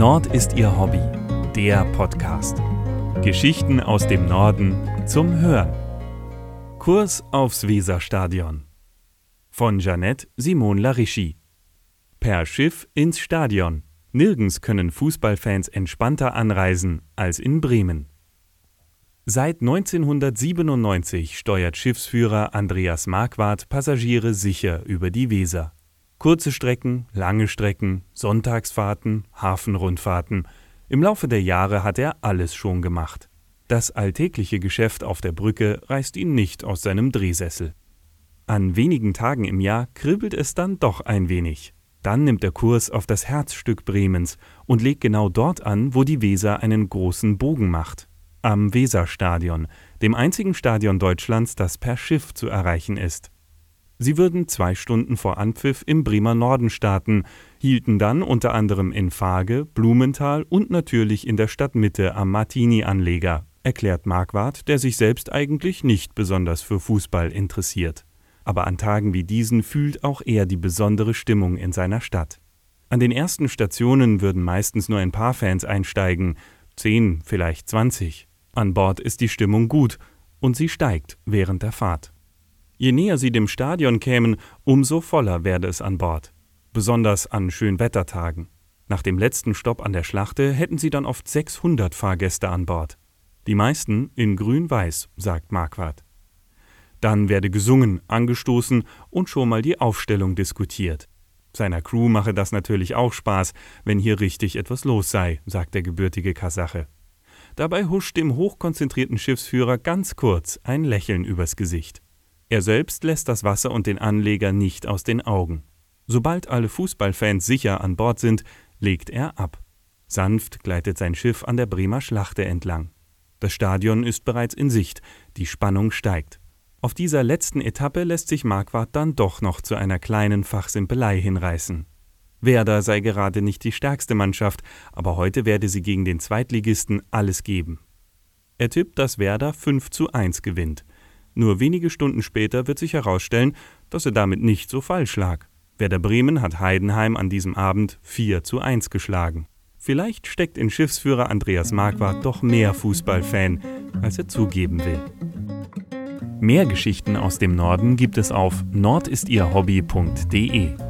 Nord ist ihr Hobby, der Podcast. Geschichten aus dem Norden zum Hören. Kurs aufs Weserstadion. Von Jeanette Simon Larischi. Per Schiff ins Stadion. Nirgends können Fußballfans entspannter anreisen als in Bremen. Seit 1997 steuert Schiffsführer Andreas Marquardt Passagiere sicher über die Weser. Kurze Strecken, lange Strecken, Sonntagsfahrten, Hafenrundfahrten. Im Laufe der Jahre hat er alles schon gemacht. Das alltägliche Geschäft auf der Brücke reißt ihn nicht aus seinem Drehsessel. An wenigen Tagen im Jahr kribbelt es dann doch ein wenig. Dann nimmt er Kurs auf das Herzstück Bremens und legt genau dort an, wo die Weser einen großen Bogen macht. Am Weserstadion, dem einzigen Stadion Deutschlands, das per Schiff zu erreichen ist. Sie würden zwei Stunden vor Anpfiff im Bremer Norden starten, hielten dann unter anderem in Fage, Blumenthal und natürlich in der Stadtmitte am Martini-Anleger, erklärt Marquardt, der sich selbst eigentlich nicht besonders für Fußball interessiert. Aber an Tagen wie diesen fühlt auch er die besondere Stimmung in seiner Stadt. An den ersten Stationen würden meistens nur ein paar Fans einsteigen, zehn, vielleicht zwanzig. An Bord ist die Stimmung gut und sie steigt während der Fahrt. Je näher sie dem Stadion kämen, umso voller werde es an Bord. Besonders an Schönwettertagen. Nach dem letzten Stopp an der Schlachte hätten sie dann oft 600 Fahrgäste an Bord. Die meisten in grün-weiß, sagt Marquardt. Dann werde gesungen, angestoßen und schon mal die Aufstellung diskutiert. Seiner Crew mache das natürlich auch Spaß, wenn hier richtig etwas los sei, sagt der gebürtige Kasache. Dabei huscht dem hochkonzentrierten Schiffsführer ganz kurz ein Lächeln übers Gesicht. Er selbst lässt das Wasser und den Anleger nicht aus den Augen. Sobald alle Fußballfans sicher an Bord sind, legt er ab. Sanft gleitet sein Schiff an der Bremer Schlachte entlang. Das Stadion ist bereits in Sicht, die Spannung steigt. Auf dieser letzten Etappe lässt sich Marquardt dann doch noch zu einer kleinen Fachsimpelei hinreißen. Werder sei gerade nicht die stärkste Mannschaft, aber heute werde sie gegen den Zweitligisten alles geben. Er tippt, dass Werder 5 zu 1 gewinnt. Nur wenige Stunden später wird sich herausstellen, dass er damit nicht so falsch lag. Werder Bremen hat Heidenheim an diesem Abend 4 zu 1 geschlagen. Vielleicht steckt in Schiffsführer Andreas Marquardt doch mehr Fußballfan, als er zugeben will. Mehr Geschichten aus dem Norden gibt es auf nordistierhobby.de.